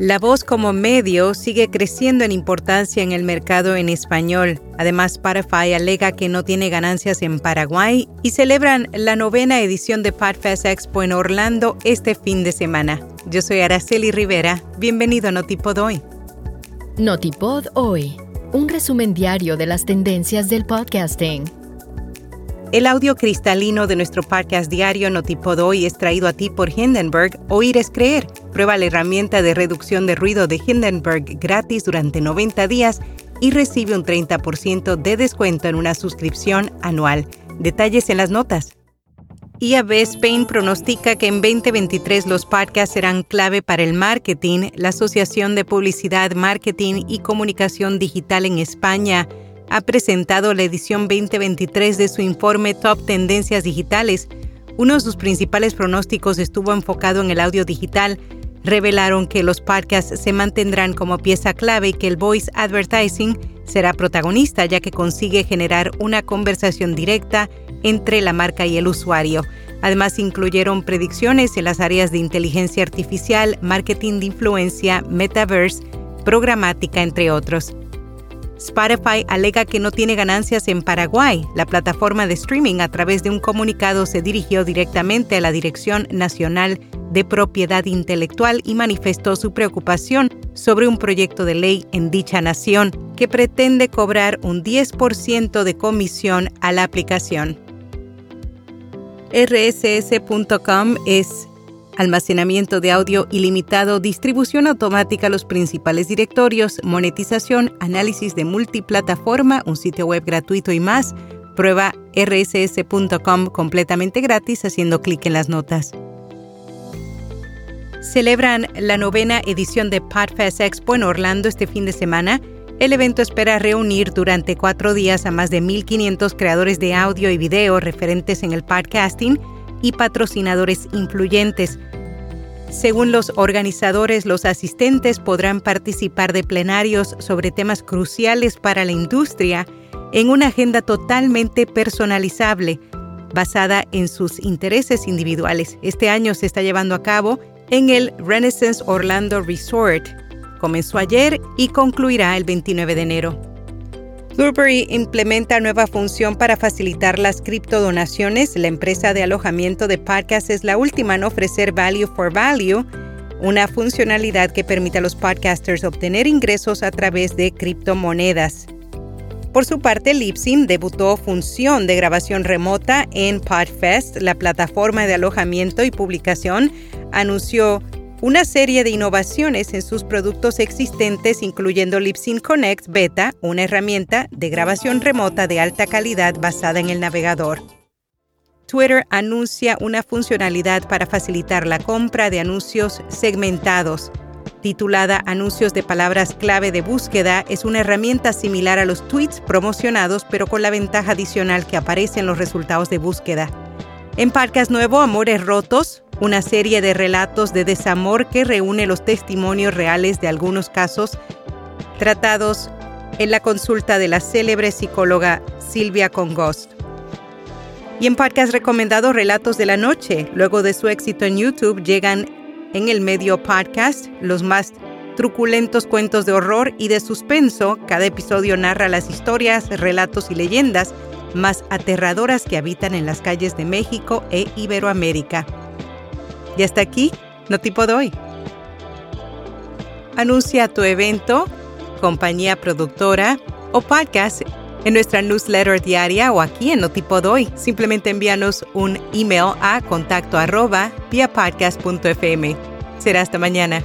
La voz como medio sigue creciendo en importancia en el mercado en español. Además, Spotify alega que no tiene ganancias en Paraguay y celebran la novena edición de Podfest Expo en Orlando este fin de semana. Yo soy Araceli Rivera. Bienvenido a Notipod Hoy. Notipod Hoy, un resumen diario de las tendencias del podcasting. El audio cristalino de nuestro podcast diario Notipod Hoy es traído a ti por Hindenburg. Oír es creer. Prueba la herramienta de reducción de ruido de Hindenburg gratis durante 90 días y recibe un 30% de descuento en una suscripción anual. Detalles en las notas. IAB Spain pronostica que en 2023 los podcasts serán clave para el marketing. La Asociación de Publicidad, Marketing y Comunicación Digital en España ha presentado la edición 2023 de su informe Top Tendencias Digitales. Uno de sus principales pronósticos estuvo enfocado en el audio digital. Revelaron que los podcasts se mantendrán como pieza clave y que el voice advertising será protagonista ya que consigue generar una conversación directa entre la marca y el usuario. Además, incluyeron predicciones en las áreas de inteligencia artificial, marketing de influencia, metaverse, programática, entre otros. Spotify alega que no tiene ganancias en Paraguay. La plataforma de streaming a través de un comunicado se dirigió directamente a la Dirección Nacional de Propiedad Intelectual y manifestó su preocupación sobre un proyecto de ley en dicha nación que pretende cobrar un 10% de comisión a la aplicación. RSS.com es almacenamiento de audio ilimitado, distribución automática a los principales directorios, monetización, análisis de multiplataforma, un sitio web gratuito y más. Prueba rss.com completamente gratis haciendo clic en las notas. Celebran la novena edición de Podfest Expo en Orlando este fin de semana. El evento espera reunir durante cuatro días a más de 1.500 creadores de audio y video referentes en el podcasting y patrocinadores influyentes. Según los organizadores, los asistentes podrán participar de plenarios sobre temas cruciales para la industria en una agenda totalmente personalizable, basada en sus intereses individuales. Este año se está llevando a cabo en el Renaissance Orlando Resort. Comenzó ayer y concluirá el 29 de enero. Burberry implementa nueva función para facilitar las criptodonaciones. La empresa de alojamiento de podcasts es la última en ofrecer Value for Value, una funcionalidad que permite a los podcasters obtener ingresos a través de criptomonedas. Por su parte, Lipsyn debutó función de grabación remota en Podfest, la plataforma de alojamiento y publicación anunció una serie de innovaciones en sus productos existentes, incluyendo Lipsync Connect Beta, una herramienta de grabación remota de alta calidad basada en el navegador. Twitter anuncia una funcionalidad para facilitar la compra de anuncios segmentados. Titulada Anuncios de palabras clave de búsqueda, es una herramienta similar a los tweets promocionados, pero con la ventaja adicional que aparece en los resultados de búsqueda. En Nuevo, Amores Rotos, una serie de relatos de desamor que reúne los testimonios reales de algunos casos tratados en la consulta de la célebre psicóloga Silvia Congost. Y en podcast recomendado Relatos de la Noche, luego de su éxito en YouTube, llegan en el medio podcast los más truculentos cuentos de horror y de suspenso. Cada episodio narra las historias, relatos y leyendas más aterradoras que habitan en las calles de México e Iberoamérica. Y hasta aquí, no tipo doy. Anuncia tu evento, compañía productora o podcast en nuestra newsletter diaria o aquí en Notipo Doy. Simplemente envíanos un email a contacto arroba. Será hasta mañana.